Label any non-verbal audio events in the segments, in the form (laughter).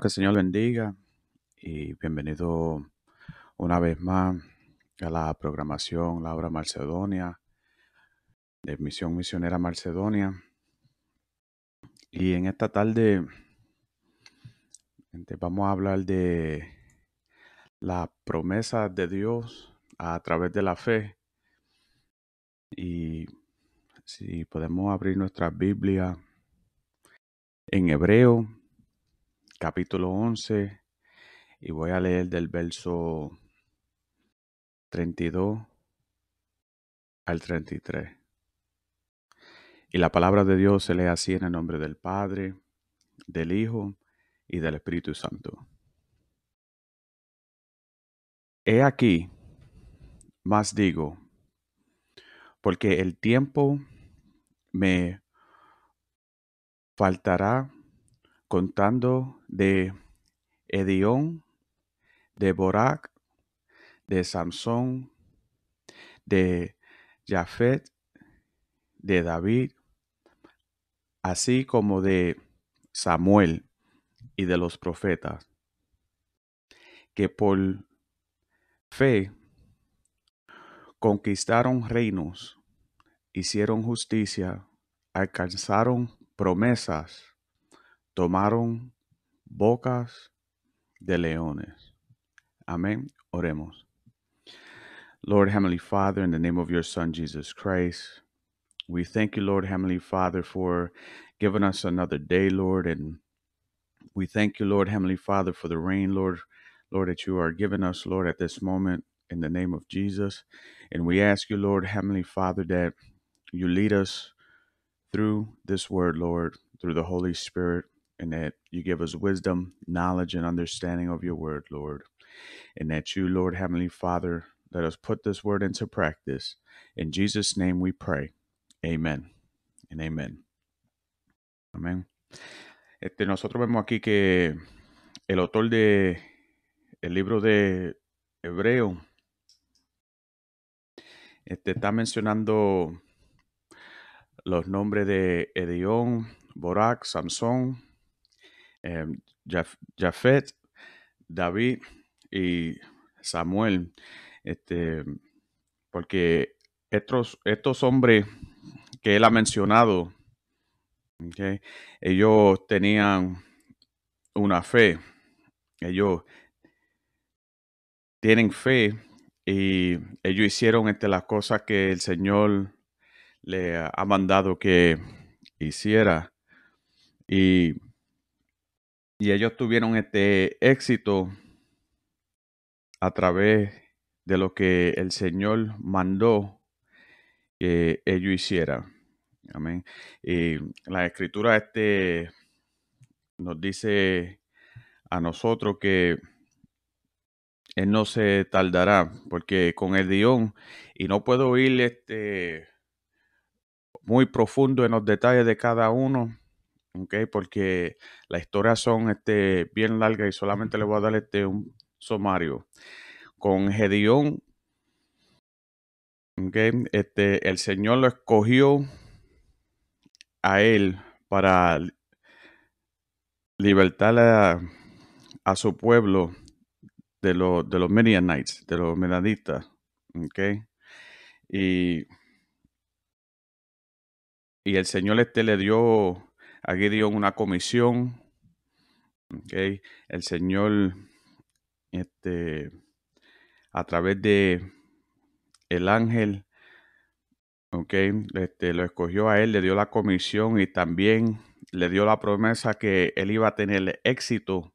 Que el Señor bendiga y bienvenido una vez más a la programación La Obra Macedonia de Misión Misionera Macedonia. Y en esta tarde este, vamos a hablar de la promesa de Dios a través de la fe. Y si podemos abrir nuestra Biblia en hebreo capítulo 11 y voy a leer del verso 32 al 33. Y la palabra de Dios se lee así en el nombre del Padre, del Hijo y del Espíritu Santo. He aquí, más digo, porque el tiempo me faltará contando de Edión, de Borac, de Samson, de Jafet, de David, así como de Samuel y de los profetas, que por fe conquistaron reinos, hicieron justicia, alcanzaron promesas, tomaron bocas de leones. Amén. Oremos. Lord Heavenly Father, in the name of your Son, Jesus Christ, we thank you, Lord Heavenly Father, for giving us another day, Lord. And we thank you, Lord Heavenly Father, for the rain, Lord, Lord, that you are giving us, Lord, at this moment, in the name of Jesus. And we ask you, Lord Heavenly Father, that you lead us through this word, Lord, through the Holy Spirit and that you give us wisdom, knowledge, and understanding of your word, Lord. And that you, Lord Heavenly Father, let us put this word into practice. In Jesus' name we pray. Amen. And amen. Amén. Este, nosotros vemos aquí que el autor de el libro de Hebreo este, está mencionando los nombres de Edión, Borac, Samson, eh, Jafet, David y Samuel, este, porque estos, estos hombres que él ha mencionado, ellos tenían una fe, ellos tienen fe y ellos hicieron entre las cosas que el Señor le ha mandado que hiciera. Y y ellos tuvieron este éxito a través de lo que el Señor mandó que ellos hicieran. Amén. Y la escritura este nos dice a nosotros que él no se tardará, porque con el guion, y no puedo ir este, muy profundo en los detalles de cada uno, okay, porque las historias son este, bien largas y solamente le voy a dar este, un sumario. Con Gedeón, okay, este, el Señor lo escogió a él para libertar a, a su pueblo de, los de los Midianites, de los Menaditas. Okay. Y, y el Señor este le dio a Gideon una comisión. Okay. El Señor, este, a través de el ángel, okay, este, lo escogió a él, le dio la comisión y también le dio la promesa que él iba a tener éxito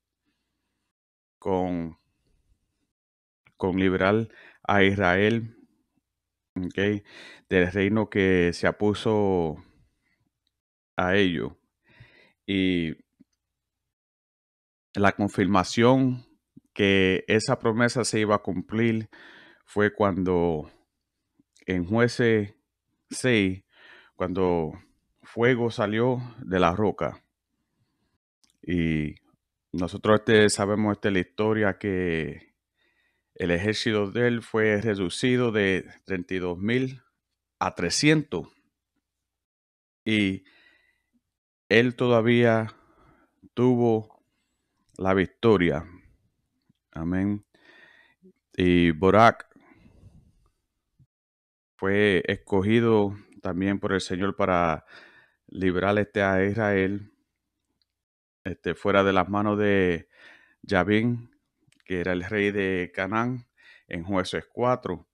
con con liberar a Israel okay, del reino que se apuso a ello. Y la confirmación que esa promesa se iba a cumplir fue cuando en jueces 6, cuando fuego salió de la roca. Y nosotros este, sabemos esta la historia que el ejército de él fue reducido de 32 mil a 300. Y él todavía tuvo la victoria. Amén. Y Borak fue escogido también por el Señor para librar este a Israel este, fuera de las manos de Yavin que era el rey de Canaán, en jueces 4.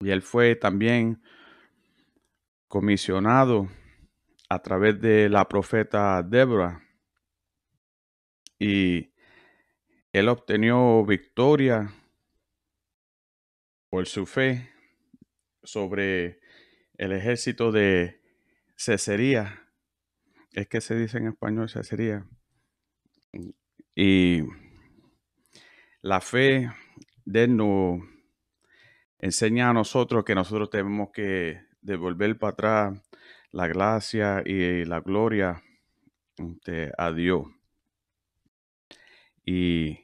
Y él fue también comisionado a través de la profeta Débora. Y él obtenió victoria por su fe sobre el ejército de Cecería. Es que se dice en español Cecería. Y la fe de él nos enseña a nosotros que nosotros tenemos que devolver para atrás la gracia y la gloria este, a Dios. Y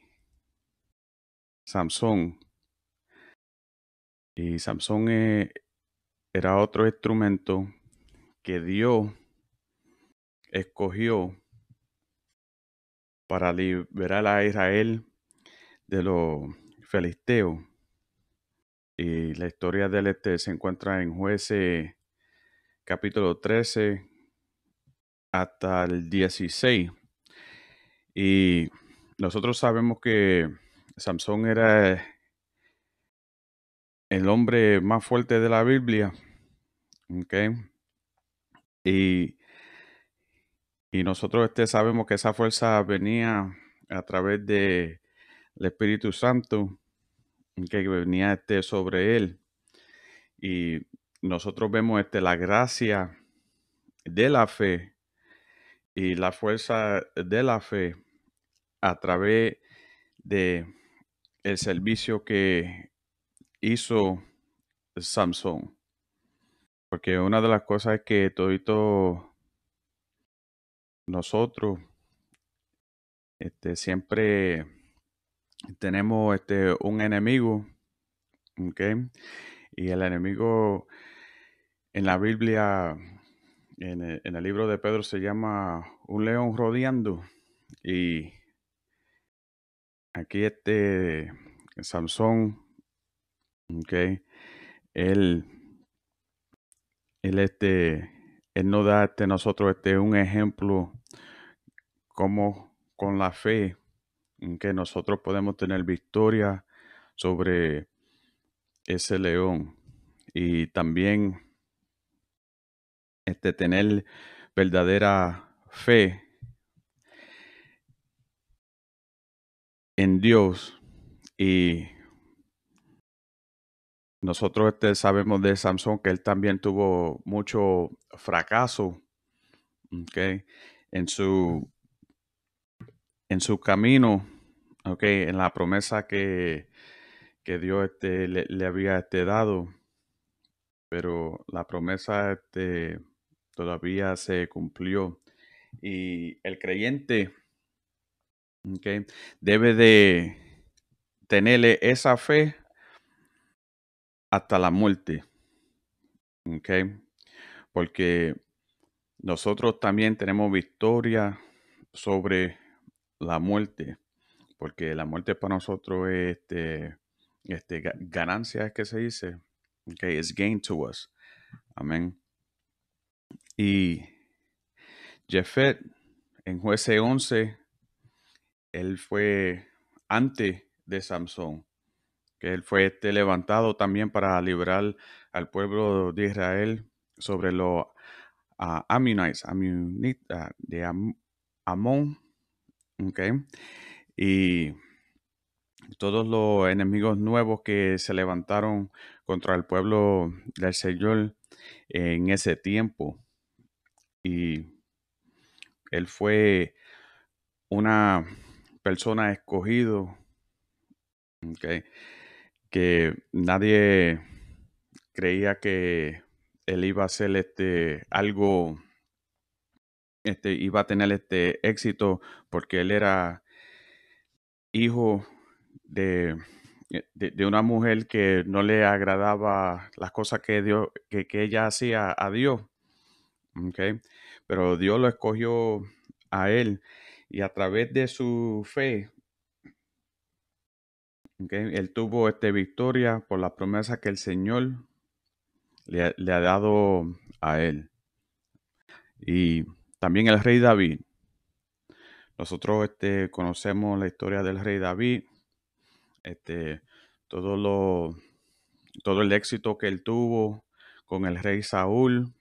Samson, y Samson eh, era otro instrumento que Dios escogió para liberar a Israel de los filisteos. Y la historia del este se encuentra en Jueces capítulo 13 hasta el 16. Y nosotros sabemos que Samson era el hombre más fuerte de la Biblia. Okay. Y y nosotros este, sabemos que esa fuerza venía a través del Espíritu Santo que venía este, sobre él. Y nosotros vemos este, la gracia de la fe y la fuerza de la fe a través de el servicio que hizo Samson. Porque una de las cosas es que todito nosotros este, siempre tenemos este, un enemigo, Y el enemigo en la Biblia, en el, libro de Pedro, se llama un león rodeando. Y aquí este Samson, Él, él este, él nos da este, nosotros este, un ejemplo como con la fe en que nosotros podemos tener victoria sobre ese león. Y también este, tener verdadera fe en Dios y nosotros este, sabemos de Samson que él también tuvo mucho fracaso okay, en, su, en su camino, okay, en la promesa que, que Dios este, le, había este, dado. Pero la promesa este, todavía se cumplió. Y el creyente okay, debe de tenerle esa fe hasta la muerte. ¿Ok? Porque nosotros también tenemos victoria sobre la muerte. Porque la muerte para nosotros es este, este, ganancia, es que se dice. Ok, es gain to us. Amén. Y Jefet en jueces 11, él fue antes de Samson que él fue este levantado también para liberar al pueblo de Israel sobre los uh, Ammonites, de Amón, okay, y todos los enemigos nuevos que se levantaron contra el pueblo del Señor en ese tiempo. Y él fue una persona escogido, que nadie creía que él iba a hacer este algo, este, iba a tener este éxito porque él era hijo de, de, una mujer que no le agradaba las cosas que, Dios, que, que ella hacía a Dios. Okay. Pero Dios lo escogió a él y a través de su fe él tuvo esta victoria por la promesa que el Señor le, ha dado a él. Y también el rey David. Nosotros este, conocemos la historia del rey David, este, todo, lo, todo el éxito que él tuvo con el rey Saúl,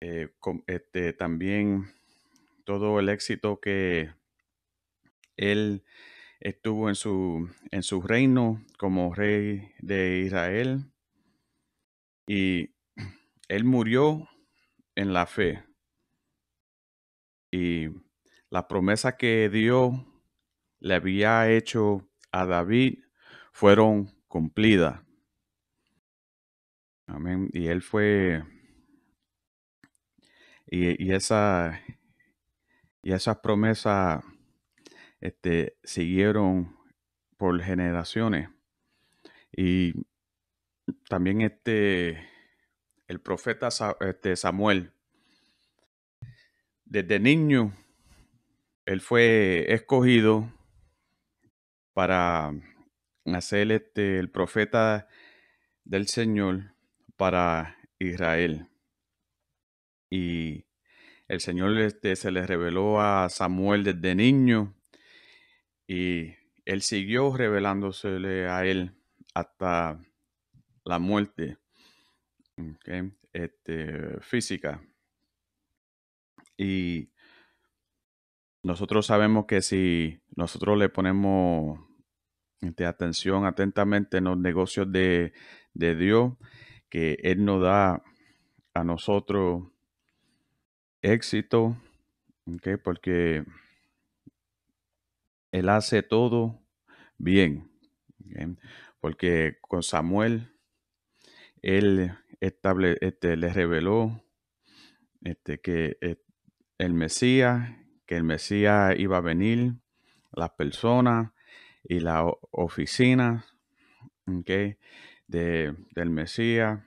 eh, este, también todo el éxito que él estuvo en su, en su reino como rey de Israel y él murió en la fe. Y la promesa que Dios le había hecho a David fueron cumplidas. Amén. Y él fue. Y, y esa. Y esa promesa este, siguieron por generaciones. Y también este, el profeta este, Samuel, desde niño, él fue escogido para hacer este, el profeta del Señor para Israel. Y el Señor este, se le reveló a Samuel desde niño y él siguió revelándosele a él hasta la muerte este, física. Y nosotros sabemos que si nosotros le ponemos este, atención atentamente en los negocios de, Dios, que Él nos da a nosotros éxito, porque él hace todo bien. Porque con Samuel, él estable, este, le reveló este, que eh, el Mesías, que el Mesías iba a venir, las personas y la oficina de, del Mesías.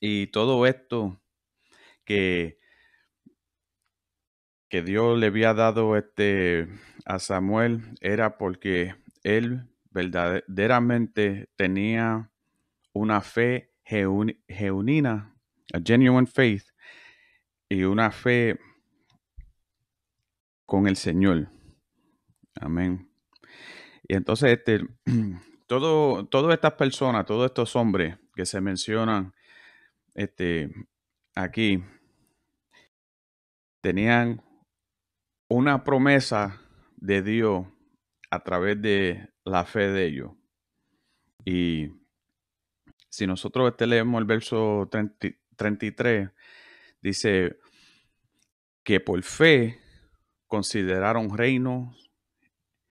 Y todo esto que que Dios le había dado este a Samuel era porque él verdaderamente tenía una fe genuina, a genuine faith, y una fe con el Señor. Amén. Y entonces, este, (clears throat) todo, todas estas personas, todos estos hombres que se mencionan este, aquí, tenían una promesa de Dios a través de la fe de ellos. Y si nosotros este leemos el verso 33, dice que por fe consideraron reinos,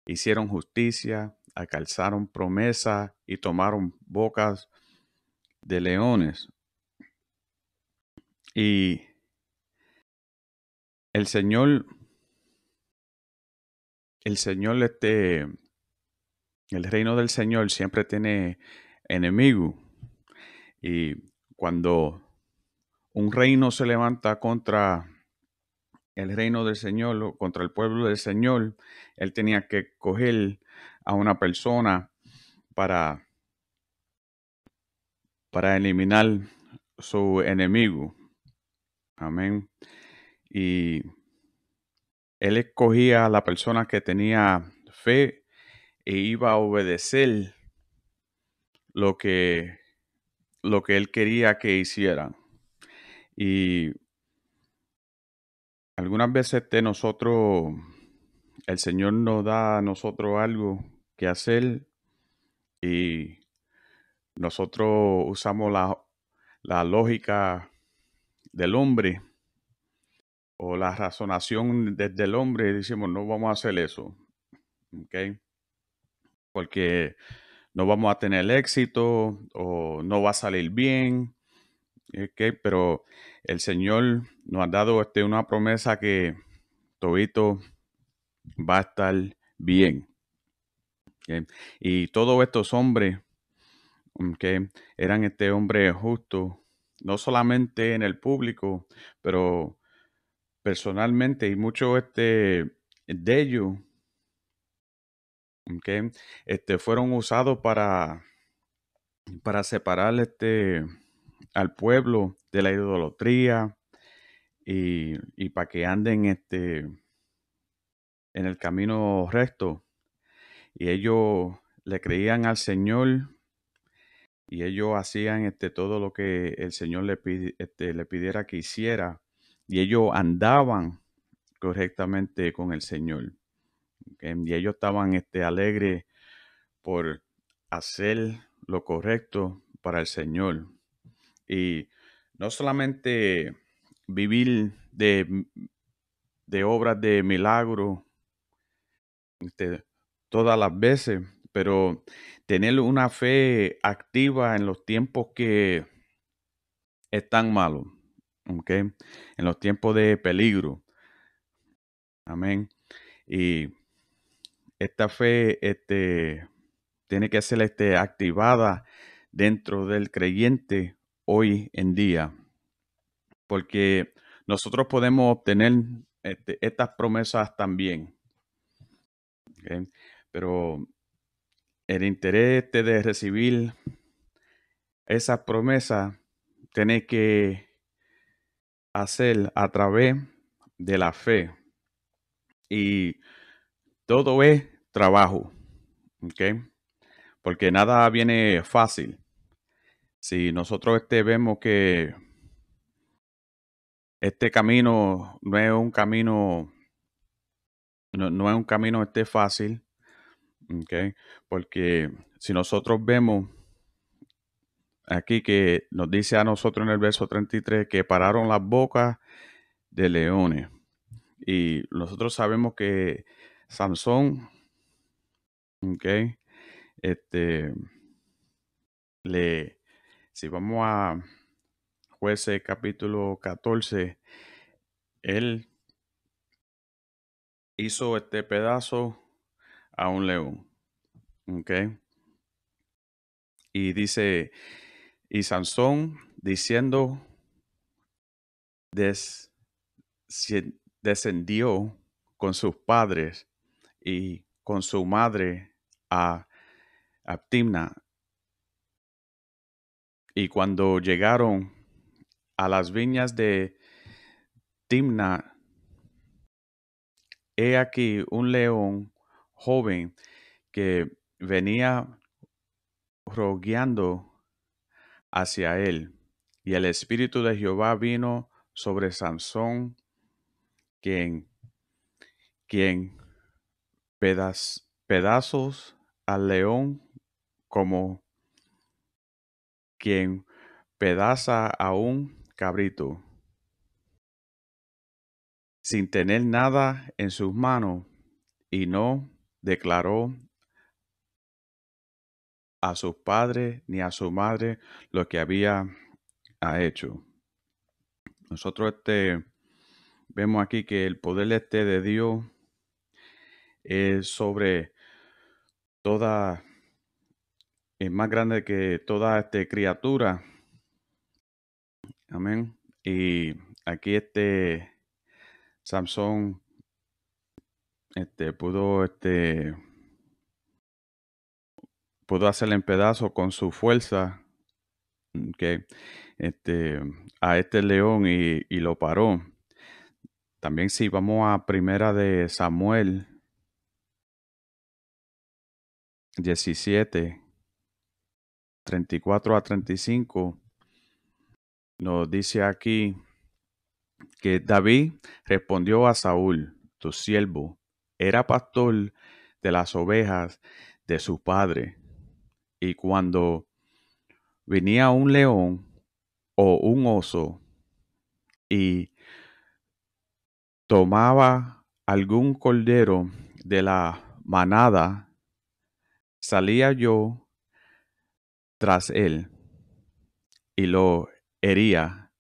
hicieron justicia, alcanzaron promesa y tomaron bocas de leones. Y el Señor, el Señor, este, el reino del Señor siempre tiene enemigo. Y cuando un reino se levanta contra el reino del Señor contra el pueblo del Señor, él tenía que coger a una persona para, para eliminar su enemigo. Amén. Y él escogía a la persona que tenía fe e iba a obedecer lo que, lo que él quería que hicieran. Y algunas veces de nosotros, el Señor nos da a nosotros algo que hacer y nosotros usamos la, la lógica del hombre o la razonación desde el hombre y decimos, no vamos a hacer eso. ¿Ok? Porque no vamos a tener éxito o no va a salir bien. ¿Ok? Pero el Señor nos ha dado este, una promesa que todito va a estar bien. Y todos estos hombres que eran este hombre justo, no solamente en el público, pero personalmente y muchos este, de ellos este, fueron usados para, para separar este, al pueblo de la idolatría y, y para que anden este, en el camino recto. Y ellos le creían al Señor y ellos hacían este, todo lo que el Señor le, este, le pidiera que hiciera y ellos andaban correctamente con el Señor. Y ellos estaban este, alegres por hacer lo correcto para el Señor. Y no solamente vivir de, de obras de milagro este, todas las veces, pero tener una fe activa en los tiempos que están malos, ¿okay? en los tiempos de peligro. Amén. Y esta fe este, tiene que ser este, activada dentro del creyente hoy en día, porque nosotros podemos obtener este, estas promesas también. Pero el interés de recibir esa promesa tiene que hacer a través de la fe. Y todo es trabajo. Porque nada viene fácil. Si nosotros este, vemos que este camino no es un camino, no, es un camino este fácil, ¿ok? Porque si nosotros vemos aquí que nos dice a nosotros en el verso 33 que pararon las bocas de leones. Y nosotros sabemos que Sansón, este, le, si vamos a jueces capítulo 14, él hizo este pedazo a un león, ok. Y dice, y Sansón diciendo, descendió con sus padres y con su madre a, Timna. Y cuando llegaron a las viñas de Timna, he aquí un león joven que venía rogueando hacia él. Y el Espíritu de Jehová vino sobre Sansón, quien, quien pedazos al león como quien pedaza a un cabrito sin tener nada en sus manos y no declaró a su padre ni a su madre lo que había hecho. Nosotros este, vemos aquí que el poder este de Dios es sobre toda, es más grande que toda esta criatura. Amén. Y aquí este Samson este, pudo, este, pudo hacerle en pedazo con su fuerza que este, a este león y, y, lo paró. También si vamos a primera de Samuel 17, 34 a 35, nos dice aquí que David respondió a Saúl, tu siervo, era pastor de las ovejas de su padre. Y cuando venía un león o un oso y tomaba algún cordero de la manada, salía yo tras él y lo hería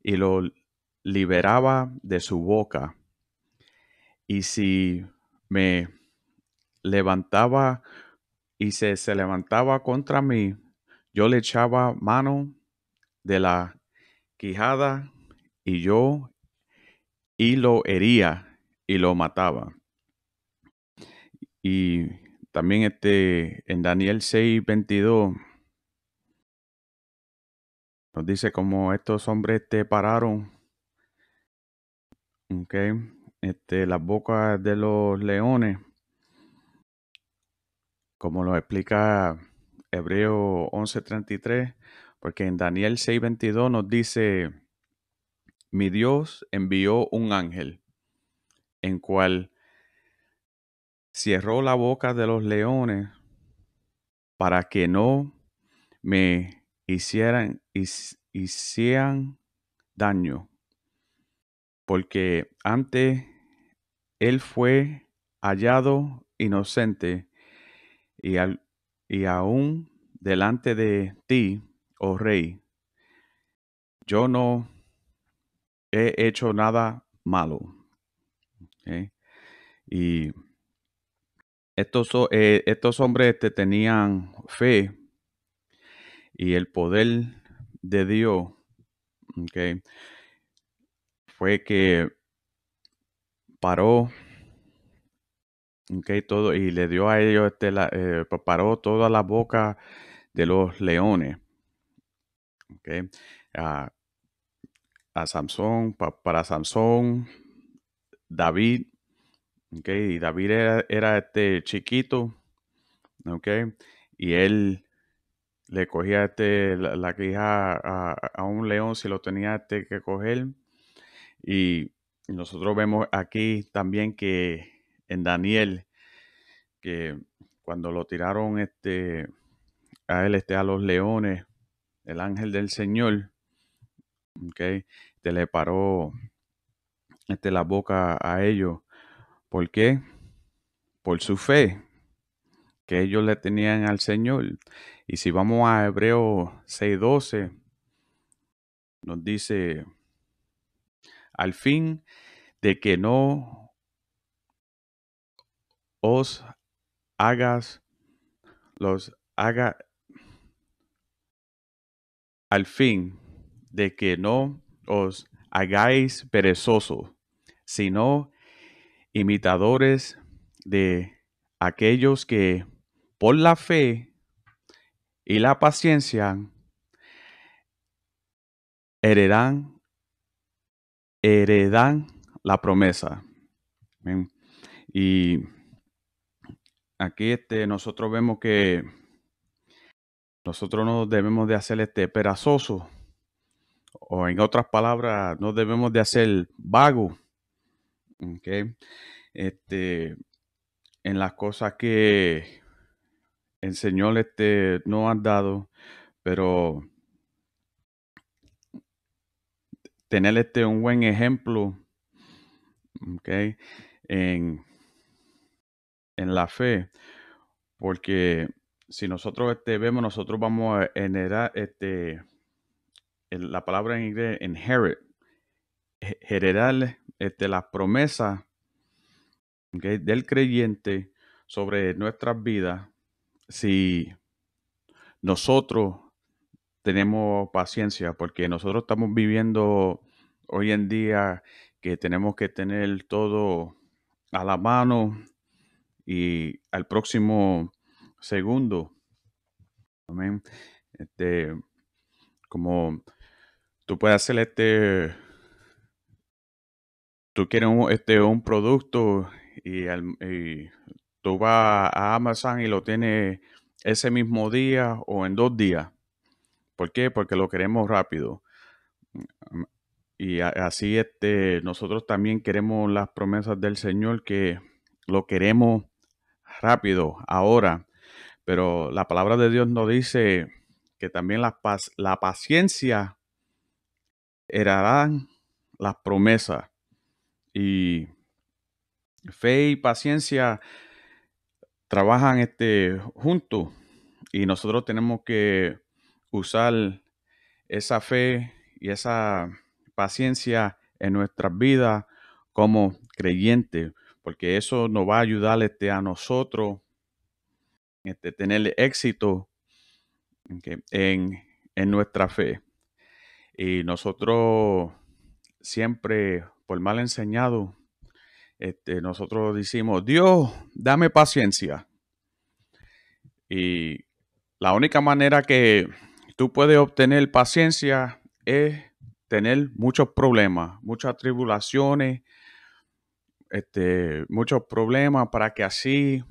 y lo liberaba de su boca. Y si me levantaba y se, se levantaba contra mí, yo le echaba mano de la quijada y yo y lo hería y lo mataba. Y también este en Daniel 6, 22 nos dice como estos hombres te pararon Ok. Este, las bocas de los leones, como lo explica Hebreo 11:33, porque en Daniel 6:22 nos dice, mi Dios envió un ángel, en cual cerró la boca de los leones para que no me hicieran, hicieran daño porque antes él fue hallado inocente y, al, y aún delante de ti, oh rey, yo no he hecho nada malo. Y estos, eh, estos hombres te tenían fe y el poder de Dios. Okay fue que paró okay, todo y le dio a ellos este, eh, paró toda la boca de los leones okay, a, a Samson para Samson David okay, y David era, era, este chiquito okay, y él le cogía este, la, la a, un león si lo tenía este que coger y nosotros vemos aquí también que en Daniel, que cuando lo tiraron este, a él, este, a los leones, el ángel del Señor, okay, te le paró este, la boca a ellos. ¿Por qué? Por su fe que ellos le tenían al Señor. Y si vamos a Hebreos 6:12, nos dice, al fin de que no os hagas los haga al fin de que no os hagáis perezosos, sino imitadores de aquellos que por la fe y la paciencia heredan heredan la promesa. Y aquí este, nosotros vemos que nosotros no debemos de hacer este perezoso, o en otras palabras, no debemos de hacer vago. Okay. Este, en las cosas que el Señor este, no ha dado, pero tener este, un buen ejemplo okay, en, en la fe, porque si nosotros este, vemos, nosotros vamos a generar este, la palabra en inglés, inherit, generar este, las promesas okay, del creyente sobre nuestras vidas si nosotros tenemos paciencia, porque nosotros estamos viviendo hoy en día que tenemos que tener todo a la mano y al próximo segundo. Amén. Este, como tú puedes hacer este, tú quieres un, este, un producto y, y tú vas a Amazon y lo tienes ese mismo día o en dos días. ¿Por qué? Porque lo queremos rápido. Y así este, nosotros también queremos las promesas del Señor que lo queremos rápido, ahora. Pero la palabra de Dios nos dice que también la, la paciencia heredarán las promesas. Y fe y paciencia trabajan este, juntos. Y nosotros tenemos que usar esa fe y esa paciencia en nuestras vidas como creyentes, porque eso nos va a ayudar este, a nosotros este, tener éxito en, en nuestra fe. Y nosotros siempre, por mal enseñado, este, nosotros decimos, Dios, dame paciencia. Y la única manera que tú puedes obtener paciencia es tener muchos problemas, muchas tribulaciones, este, muchos problemas para que así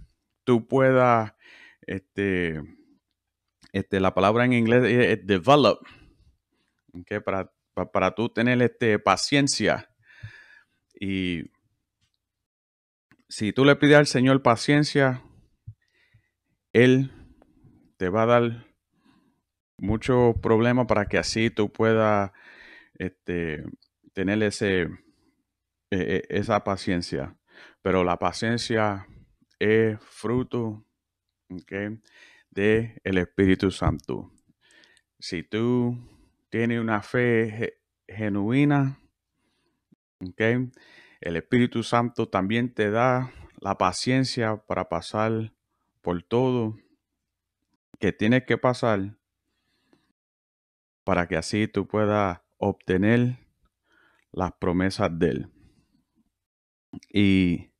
tú puedas, este, este, la palabra en inglés es develop, para, para, para, tú tener este, paciencia. Y si tú le pides al Señor paciencia, Él te va a dar muchos problemas para que así tú puedas este, tener ese, e, e, esa paciencia. Pero la paciencia es fruto del de el Espíritu Santo. Si tú tienes una fe genuina, el Espíritu Santo también te da la paciencia para pasar por todo que tienes que pasar para que así tú puedas obtener las promesas de Él. Y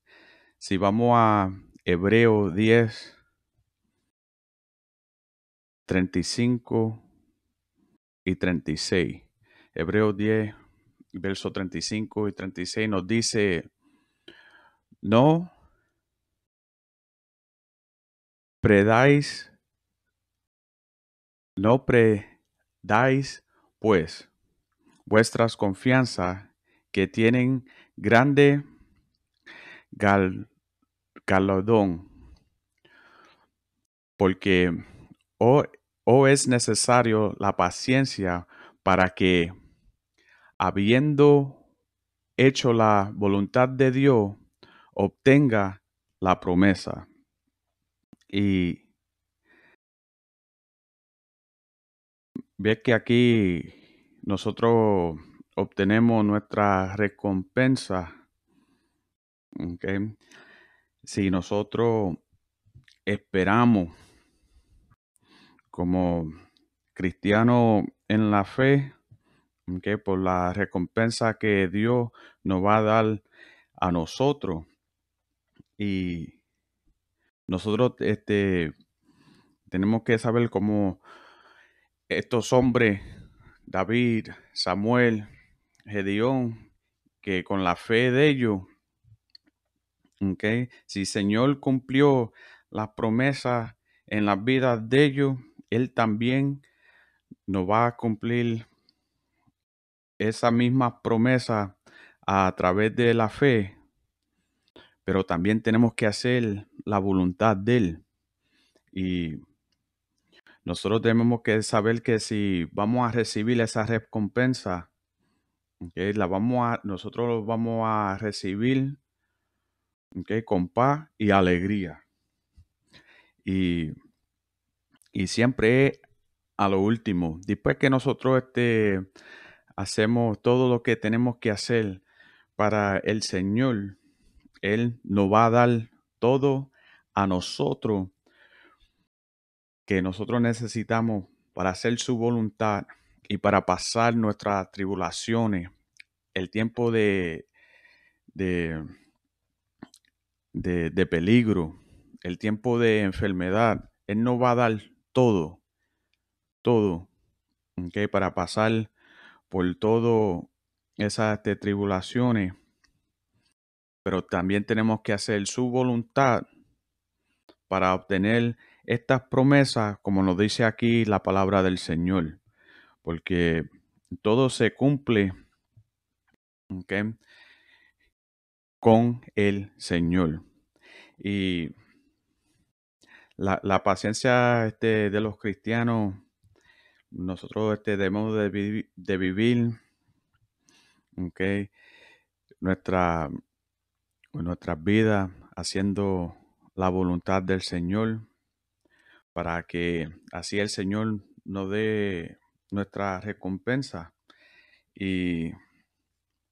si vamos a Hebreo 10, 35 y 36. Hebreo 10, verso 35 y 36 nos dice, no predáis, no predáis pues vuestras confianzas que tienen grande gal, galardón, porque o, o es necesario la paciencia para que, habiendo hecho la voluntad de Dios, obtenga la promesa. Y ve que aquí nosotros obtenemos nuestra recompensa. Si nosotros esperamos como cristianos en la fe, por la recompensa que Dios nos va a dar a nosotros. Y nosotros este, tenemos que saber cómo estos hombres David, Samuel, Gedeón, que con la fe de ellos, okay, si Señor cumplió las promesas en las vidas de ellos, Él también nos va a cumplir esa misma promesa a través de la fe, pero también tenemos que hacer la voluntad de Él. Y nosotros tenemos que saber que si vamos a recibir esa recompensa, Okay, la vamos a, nosotros vamos a recibir okay, con paz y alegría. Y, y siempre a lo último, después que nosotros este, hacemos todo lo que tenemos que hacer para el Señor, Él nos va a dar todo a nosotros que nosotros necesitamos para hacer su voluntad y para pasar nuestras tribulaciones, el tiempo de, de, de, peligro, el tiempo de enfermedad. Él nos va a dar todo, todo, okay, para pasar por todo esas tribulaciones. Pero también tenemos que hacer su voluntad para obtener estas promesas, como nos dice aquí la palabra del Señor porque todo se cumple con el Señor. Y la, paciencia este, de los cristianos, nosotros este, debemos de, vivir nuestra, nuestra vida haciendo la voluntad del Señor para que así el Señor nos dé nuestra recompensa. Y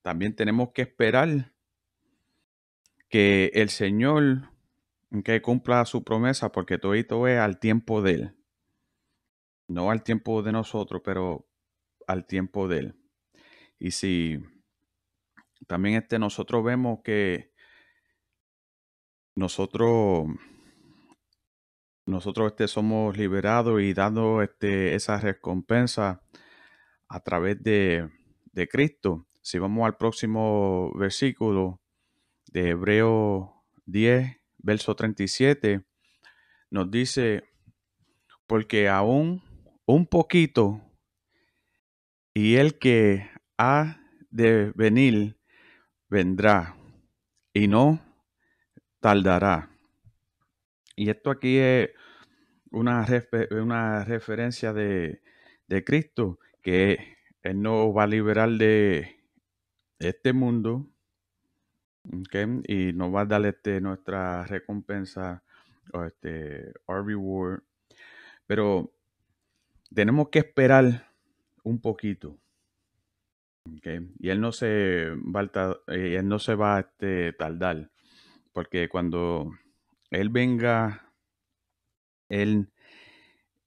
también tenemos que esperar que el Señor que cumpla su promesa, porque todo esto es al tiempo de Él. No al tiempo de nosotros, pero al tiempo de Él. Y si también este, nosotros vemos que nosotros nosotros este, somos liberados y dando este, esa recompensa a través de, de Cristo. Si vamos al próximo versículo de Hebreo 10, verso 37, nos dice, porque aún un poquito y el que ha de venir vendrá y no tardará. Y esto aquí es una, una referencia de, Cristo, que Él nos va a liberar de este mundo y nos va a dar este, nuestra recompensa o este, our reward. Pero tenemos que esperar un poquito. Y Él no se va a, eh, él no se va a este, tardar. Porque cuando él venga, él,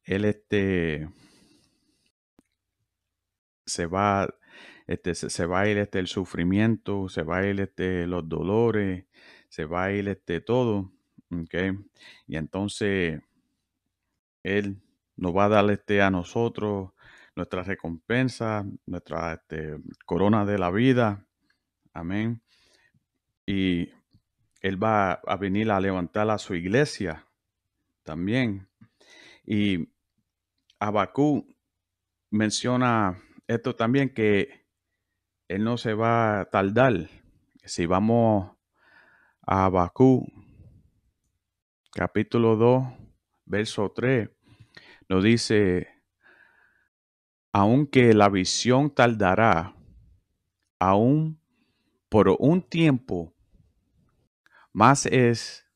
él este, se va, este, se, va a ir este, el sufrimiento, se va a ir este, los dolores, se va a ir este, todo, ¿okay? Y entonces Él nos va a dar este, a nosotros nuestra recompensa, nuestra este, corona de la vida, amén. Y él va a venir a levantar a su iglesia también. Y Abacú menciona esto también que él no se va a tardar. Si vamos a Abacú, capítulo 2, verso 3, nos dice, aunque la visión tardará, aún por un tiempo, más es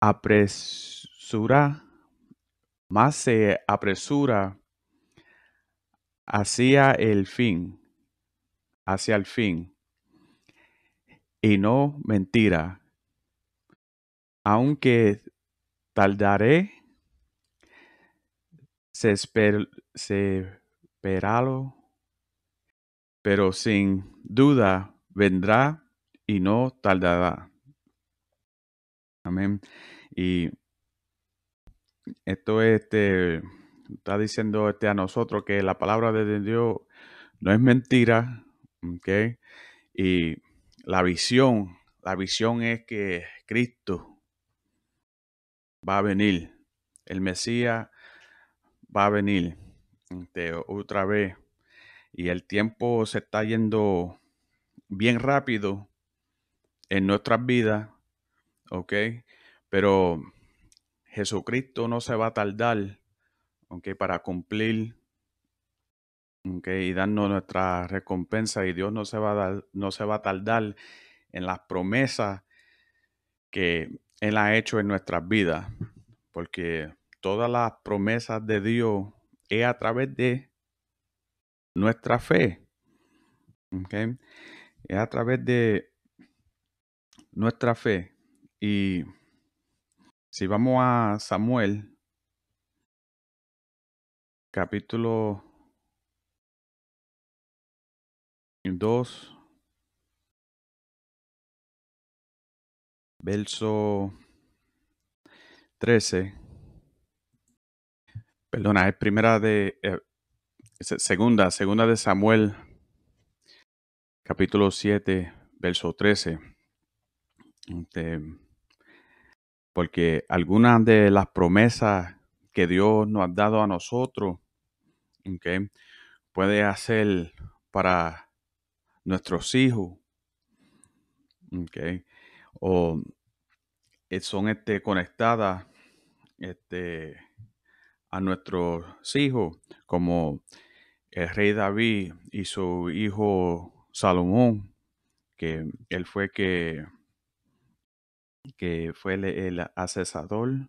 apresura, más se apresura hacia el fin, hacia el fin, y no mentira. Aunque tardaré, se, esper, se pero sin duda vendrá y no tardará. Amén. Y esto este, está diciendo este a nosotros que la palabra de Dios no es mentira. Y la visión, la visión es que Cristo va a venir, el Mesías va a venir este, otra vez y el tiempo se está yendo bien rápido en nuestras vidas, ¿ok? Pero Jesucristo no se va a tardar, ¿ok? Para cumplir y darnos nuestra recompensa y Dios no se va a dar, no se va a tardar en las promesas que Él ha hecho en nuestras vidas, porque todas las promesas de Dios es a través de nuestra fe. Es a través de nuestra fe. Y si vamos a Samuel, capítulo 2, verso 13. Perdona, es primera de eh, segunda, segunda de Samuel, capítulo 7, verso 13. Este, porque algunas de las promesas que Dios nos ha dado a nosotros, puede hacer para nuestros hijos, o eh, son este, conectadas este, a nuestros hijos, como el rey David y su hijo Salomón, que él fue que, que fue el, el asesador,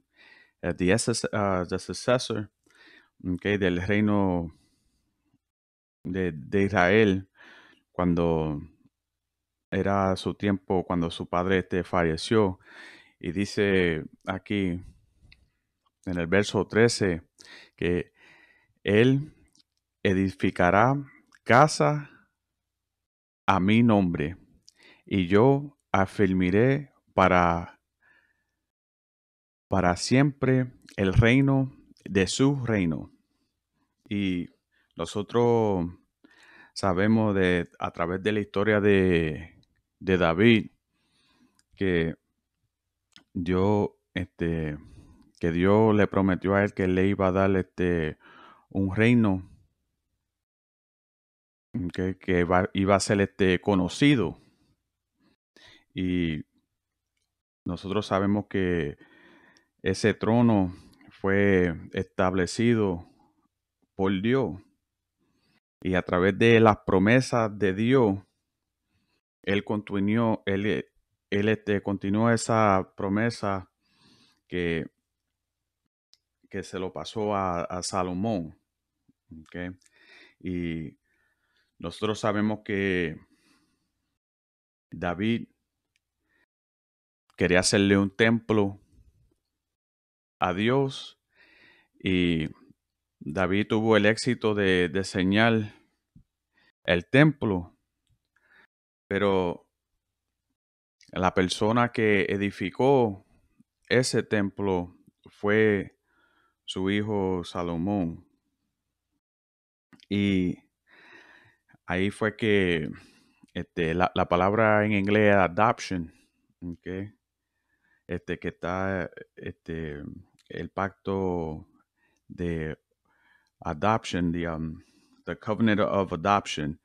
el uh, successor del reino de, de Israel cuando era su tiempo, cuando su padre este falleció. Y dice aquí en el verso 13 que él edificará casa a mi nombre y yo afirmaré para, para siempre el reino de su reino. Y nosotros sabemos de a través de la historia de, de David que Dios este que Dios le prometió a él que le iba a dar este un reino. Que, que iba a ser este conocido. Y nosotros sabemos que ese trono fue establecido por Dios. Y a través de las promesas de Dios él continuó él, él este, continuó esa promesa que que se lo pasó a, Salomón. Y nosotros sabemos que David quería hacerle un templo a Dios y David tuvo el éxito de diseñar el templo, pero la persona que edificó ese templo fue su hijo Salomón. Y ahí fue que este, la, palabra en inglés adoption, este, que está este, el pacto de adoption, the, um, the covenant of adoption.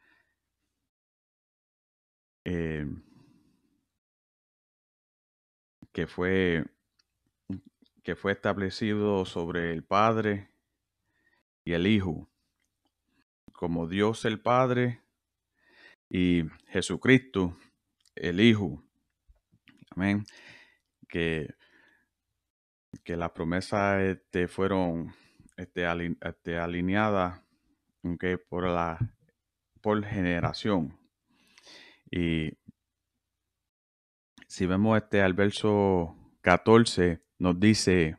Eh, que fue que fue establecido sobre el Padre y el Hijo, como Dios el Padre y Jesucristo el Hijo. Amén. Que, que las promesas este, fueron este, este alineadas por, la, por generación. Y si vemos este al verso 14, nos dice,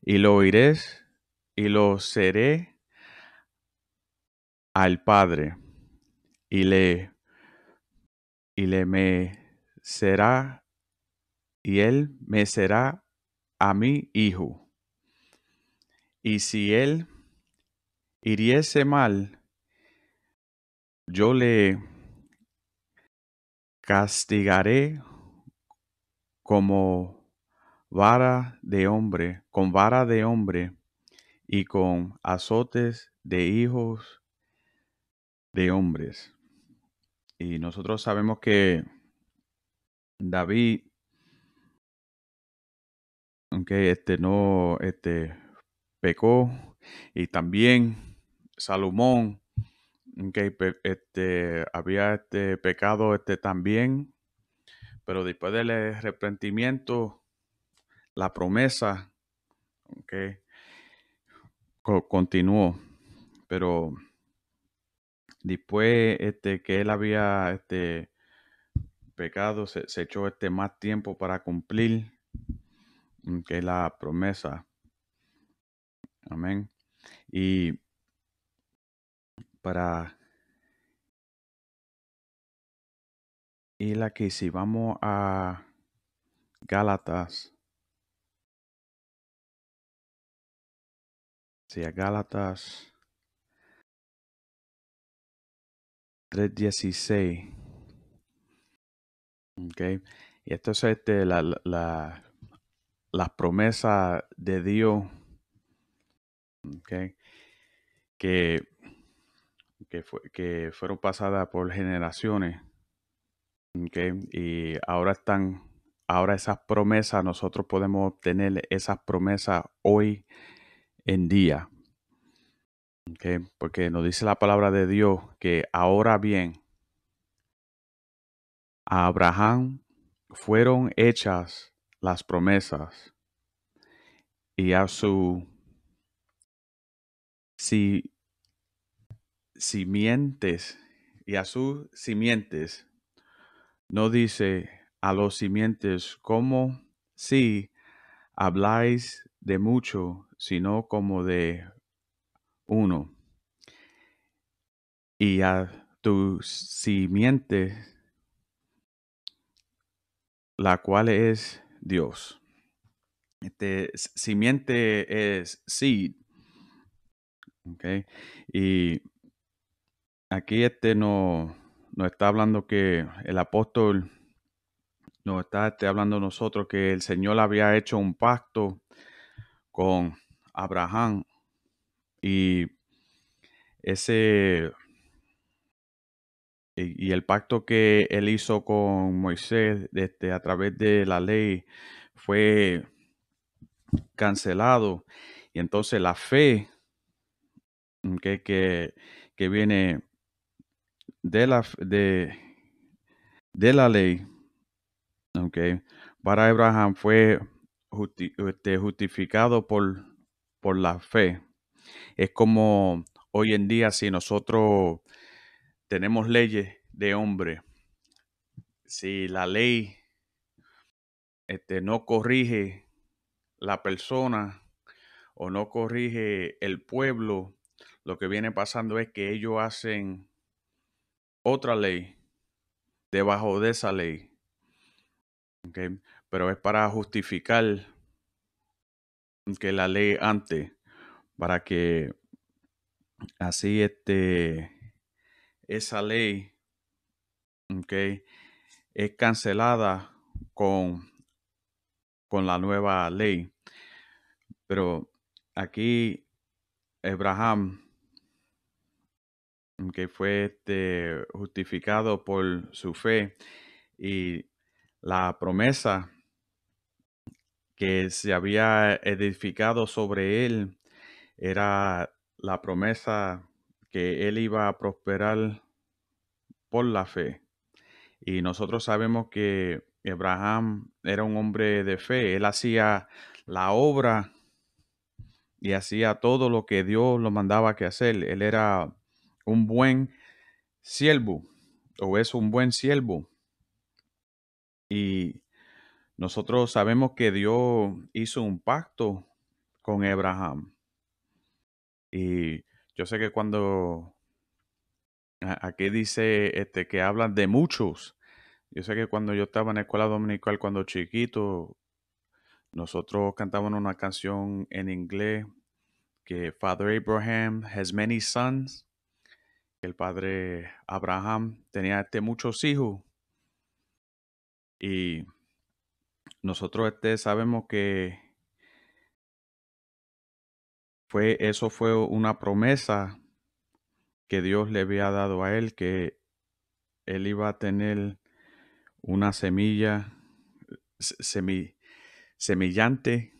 y lo oiréis y lo seré al Padre, y le, y le me será, y él me será a mi hijo. Y si él hiriese mal, yo le castigaré como vara de hombre, con vara de hombre y con azotes de hijos de hombres. Y nosotros sabemos que David, aunque este no este, pecó, y también Salomón, okay, este, había este pecado este también, pero después del arrepentimiento, la promesa, okay, continuó, pero después este, que él había este, pecado, se, echó este más tiempo para cumplir que la promesa. Amén. Y para ir aquí, si vamos a Gálatas, si a Gálatas 3.16. Okay. Y esto es este, la, la, las promesas de Dios okay, que, que, que, fueron pasadas por generaciones. Okay, y ahora están, ahora esas promesas, nosotros podemos obtener esas promesas hoy en día. Porque nos dice la palabra de Dios que ahora bien, a Abraham fueron hechas las promesas y a su si, simientes y a sus simientes no dice a los simientes como si habláis de mucho, sino como de uno. Y a tu simiente, la cual es Dios. Este simiente es seed. Okay. Y aquí este no, está hablando que el apóstol nos está este, hablando nosotros que el Señor había hecho un pacto con Abraham y ese y, el pacto que él hizo con Moisés este, a través de la ley fue cancelado. Y entonces la fe que, que, viene de la, de, de la ley, okay, para Abraham fue este, justificado por, por la fe. Es como hoy en día si nosotros tenemos leyes de hombre, si la ley este, no corrige la persona o no corrige el pueblo, lo que viene pasando es que ellos hacen otra ley debajo de esa ley. Pero es para justificar que la ley antes, para que así este, esa ley okay, es cancelada con, con la nueva ley. Pero aquí Abraham, que fue este, justificado por su fe y la promesa que se había edificado sobre él era la promesa que él iba a prosperar por la fe. Y nosotros sabemos que Abraham era un hombre de fe. Él hacía la obra y hacía todo lo que Dios lo mandaba que hacer. Él era un buen siervo o es un buen siervo. Y nosotros sabemos que Dios hizo un pacto con Abraham. Y yo sé que cuando aquí dice este, que hablan de muchos, yo sé que cuando yo estaba en la escuela dominical, cuando chiquito, nosotros cantábamos una canción en inglés que Father Abraham has many sons. El padre Abraham tenía este, muchos hijos. Y nosotros este, sabemos que fue, eso fue una promesa que Dios le había dado a él, que él iba a tener una semilla semillante,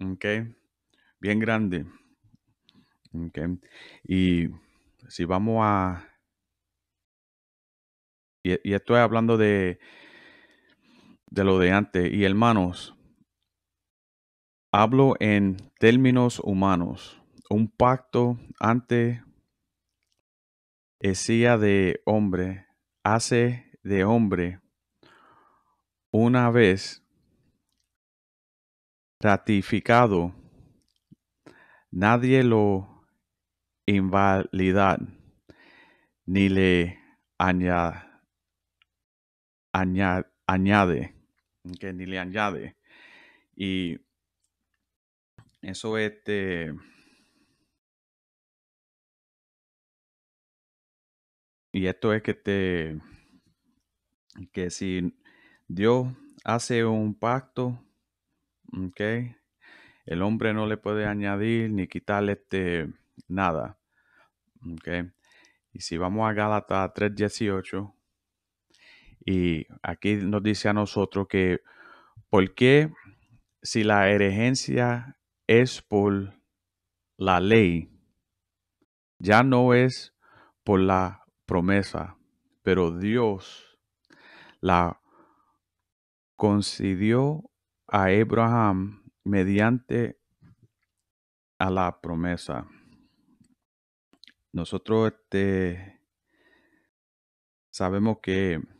okay, bien grande. Okay. Y si vamos a... Y, y estoy hablando de, de lo de antes. Y hermanos, hablo en términos humanos. Un pacto antes decía de hombre, hace de hombre una vez ratificado, nadie lo invalida ni le añade, añade, que ni le añade. Y eso este y esto es que te que si Dios hace un pacto, ¿ok? El hombre no le puede añadir ni quitarle este, nada. Y si vamos a Gálatas 3.18, y aquí nos dice a nosotros que, ¿por qué si la herencia es por la ley, ya no es por la promesa, pero Dios la concedió a Abraham mediante a la promesa. Nosotros este, sabemos que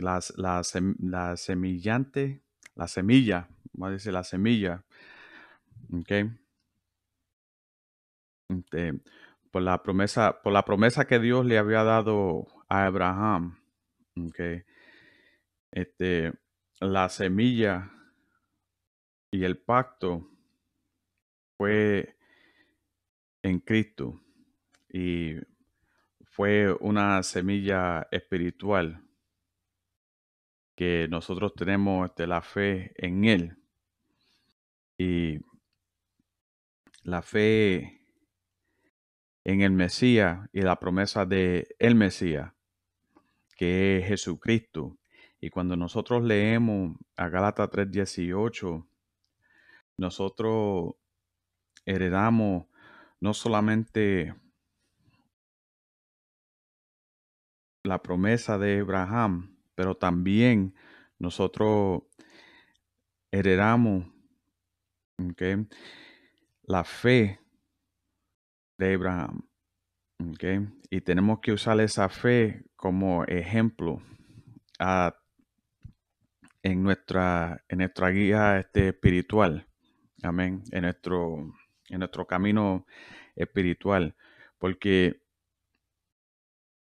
las, la, la semillante, la semilla, vamos a decir la semilla, ¿ok? Este, por la promesa, por la promesa que Dios le había dado a Abraham, ¿ok? Este, la semilla y el pacto fue en Cristo y fue una semilla espiritual que nosotros tenemos este, la fe en Él. Y la fe en el Mesías y la promesa de el Mesías, que es Jesucristo. Y cuando nosotros leemos a Gálatas 3:18, nosotros heredamos no solamente la promesa de Abraham, pero también nosotros heredamos la fe de Abraham. Y tenemos que usar esa fe como ejemplo en, nuestra, en nuestra guía este, espiritual. Amén. En nuestro, en nuestro camino espiritual. Porque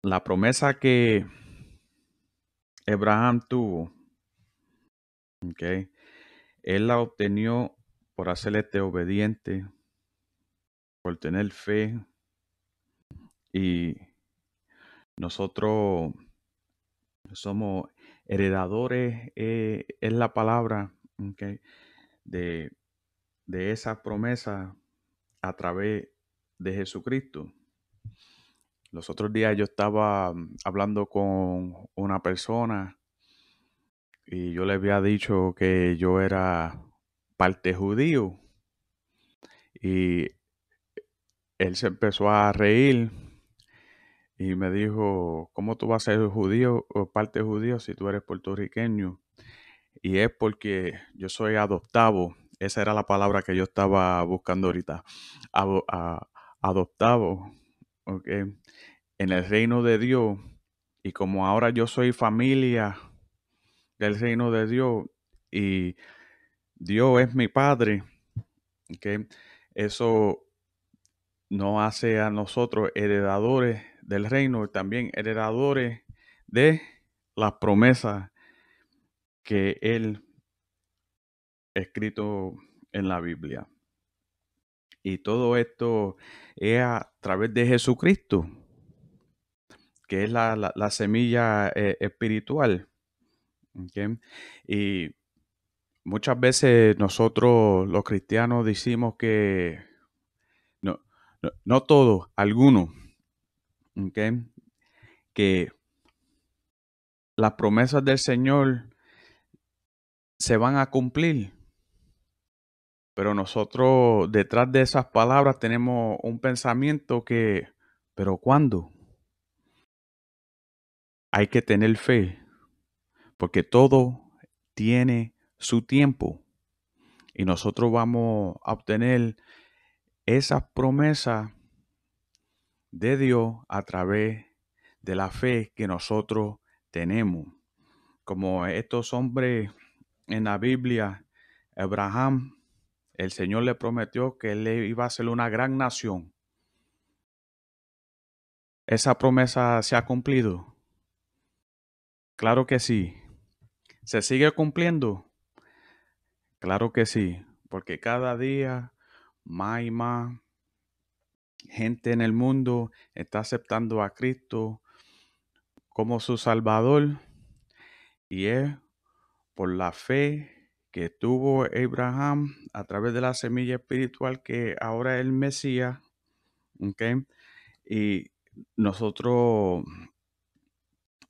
la promesa que Abraham tuvo, okay, él la obtenió por hacerle obediente, por tener fe. Y nosotros somos heredadores, eh, es la palabra okay, de, de esa promesa a través de Jesucristo. Los otros días yo estaba mm, hablando con una persona y yo le había dicho que yo era parte judío. Y él se empezó a reír y me dijo, ¿cómo tú vas a ser judío o parte judío si tú eres puertorriqueño? Y es porque yo soy adoptado. Esa era la palabra que yo estaba buscando ahorita. adoptado. En el reino de Dios y como ahora yo soy familia del reino de Dios y Dios es mi Padre, eso no hace a nosotros heredadores del reino, también heredadores de las promesas que Él escrito en la Biblia. Y todo esto es a través de Jesucristo que es la, semilla eh, espiritual. Y muchas veces nosotros los cristianos decimos que, no, no, todos, algunos, que las promesas del Señor se van a cumplir. Pero nosotros detrás de esas palabras tenemos un pensamiento que, pero ¿cuándo? Hay que tener fe, porque todo tiene su tiempo. Y nosotros vamos a obtener esas promesas de Dios a través de la fe que nosotros tenemos. Como estos hombres en la Biblia, Abraham, el Señor le prometió que él iba a ser una gran nación. ¿Esa promesa se ha cumplido? Claro que sí. ¿Se sigue cumpliendo? Claro que sí, porque cada día más y más gente en el mundo está aceptando a Cristo como su Salvador y es por la fe que tuvo Abraham a través de la semilla espiritual que ahora es el Mesías. Y nosotros,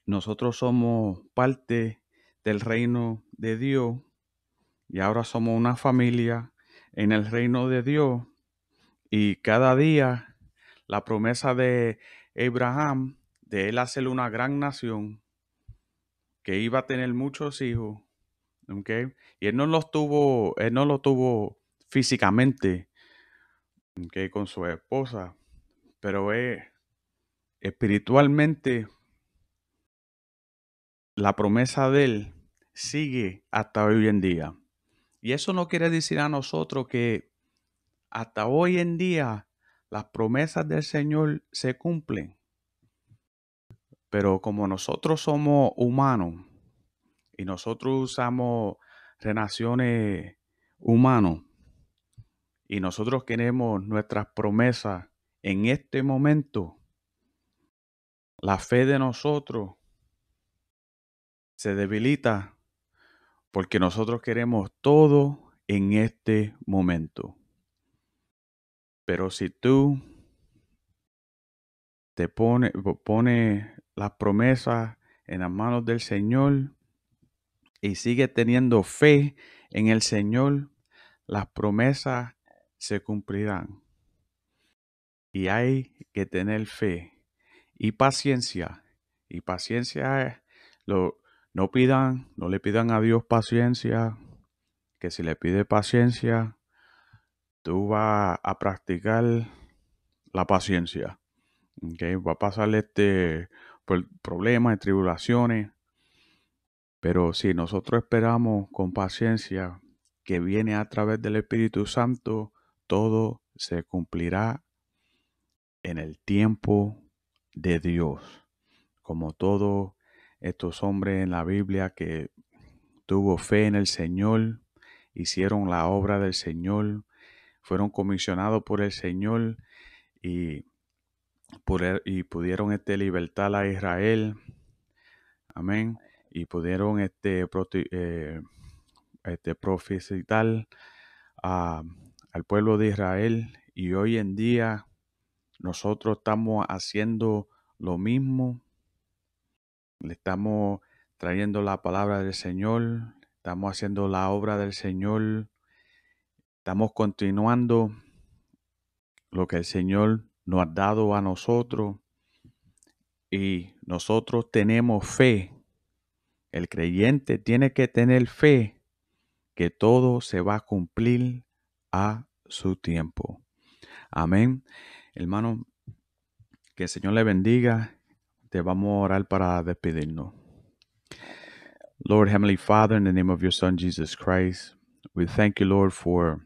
nosotros somos parte del reino de Dios y ahora somos una familia en el reino de Dios y cada día la promesa de Abraham de él hacer una gran nación, que iba a tener muchos hijos, ¿okay? Y él no los tuvo, él no lo tuvo físicamente, ¿okay? Con su esposa, pero es espiritualmente la promesa de él sigue hasta hoy en día. Y eso no quiere decir a nosotros que hasta hoy en día las promesas del Señor se cumplen. Pero como nosotros somos humanos y nosotros usamos relaciones humanos y nosotros queremos nuestras promesas en este momento, la fe de nosotros se debilita porque nosotros queremos todo en este momento. Pero si tú te pone, pone las promesas en las manos del Señor y sigue teniendo fe en el Señor, las promesas se cumplirán. Y hay que tener fe y paciencia. Y paciencia lo, no pidan, no le pidan a Dios paciencia, que si le pide paciencia, tú vas a practicar la paciencia. Va a pasar este problemas y tribulaciones. Pero si nosotros esperamos con paciencia que viene a través del Espíritu Santo, todo se cumplirá en el tiempo de Dios. Como todos estos hombres en la Biblia que tuvo fe en el Señor, hicieron la obra del Señor, fueron comisionados por el Señor y, y pudieron este, libertar a Israel. Amén. Y pudieron este, eh, este al pueblo de Israel. Y hoy en día nosotros estamos haciendo lo mismo. Le estamos trayendo la palabra del Señor. Estamos haciendo la obra del Señor Estamos continuando lo que el Señor nos ha dado a nosotros y nosotros tenemos fe. El creyente tiene que tener fe que todo se va a cumplir a su tiempo. Amén. Hermano, que el Señor le bendiga. Te vamos a orar para despedirnos. Lord Heavenly Father, in the name of your Son Jesus Christ, we thank you, Lord, for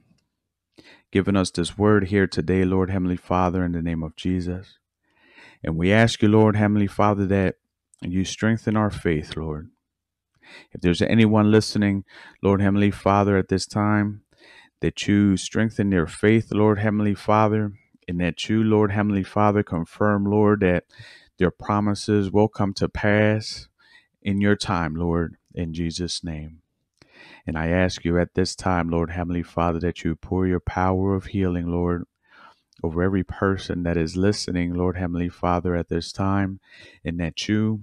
giving us this word here today, Lord Heavenly Father, in the name of Jesus. And we ask you, Lord Heavenly Father, that you strengthen our faith, Lord. If there's anyone listening, Lord Heavenly Father, at this time, that you strengthen their faith, Lord Heavenly Father, and that you, Lord Heavenly Father, confirm, Lord, that their promises will come to pass in your time, Lord, in Jesus' name. And I ask you at this time, Lord Heavenly Father, that you pour your power of healing, Lord, over every person that is listening, Lord Heavenly Father, at this time, and that you,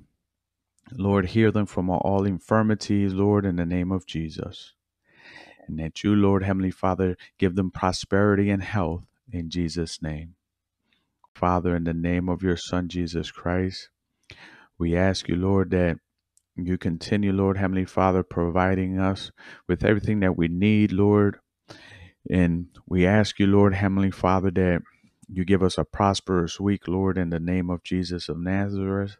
Lord, heal them from all infirmities, Lord, in the name of Jesus. And that you, Lord Heavenly Father, give them prosperity and health in Jesus' name. Father, in the name of your Son, Jesus Christ, we ask you, Lord, that you continue, Lord Heavenly Father, providing us with everything that we need, Lord. And we ask you, Lord Heavenly Father, that you give us a prosperous week, Lord, in the name of Jesus of Nazareth.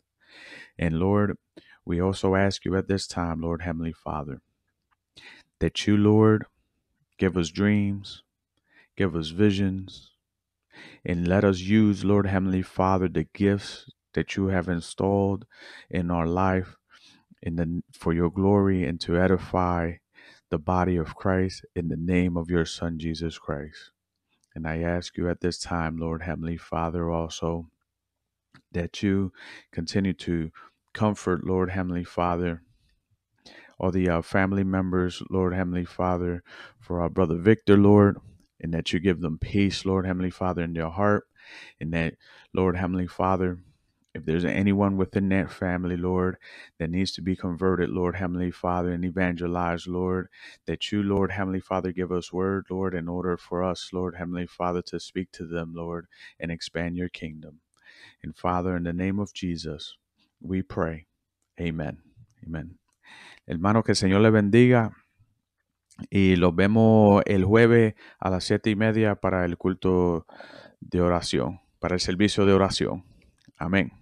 And Lord, we also ask you at this time, Lord Heavenly Father, that you, Lord, give us dreams, give us visions, and let us use, Lord Heavenly Father, the gifts that you have installed in our life in the for your glory and to edify the body of Christ in the name of your son Jesus Christ. And I ask you at this time, Lord Heavenly Father, also that you continue to comfort, Lord Heavenly Father, all the uh, family members, Lord Heavenly Father, for our brother Victor, Lord, and that you give them peace, Lord Heavenly Father, in their heart, and that, Lord Heavenly Father, if there's anyone within that family, Lord, that needs to be converted, Lord Heavenly Father, and evangelized, Lord, that you, Lord Heavenly Father, give us word, Lord, in order for us, Lord Heavenly Father, to speak to them, Lord, and expand your kingdom. And Father, in the name of Jesus, we pray. Amen. Amen. Hermano, que el Señor le bendiga. Y los vemos el jueves a las siete y media para el culto de oración, para el servicio de oración. Amén.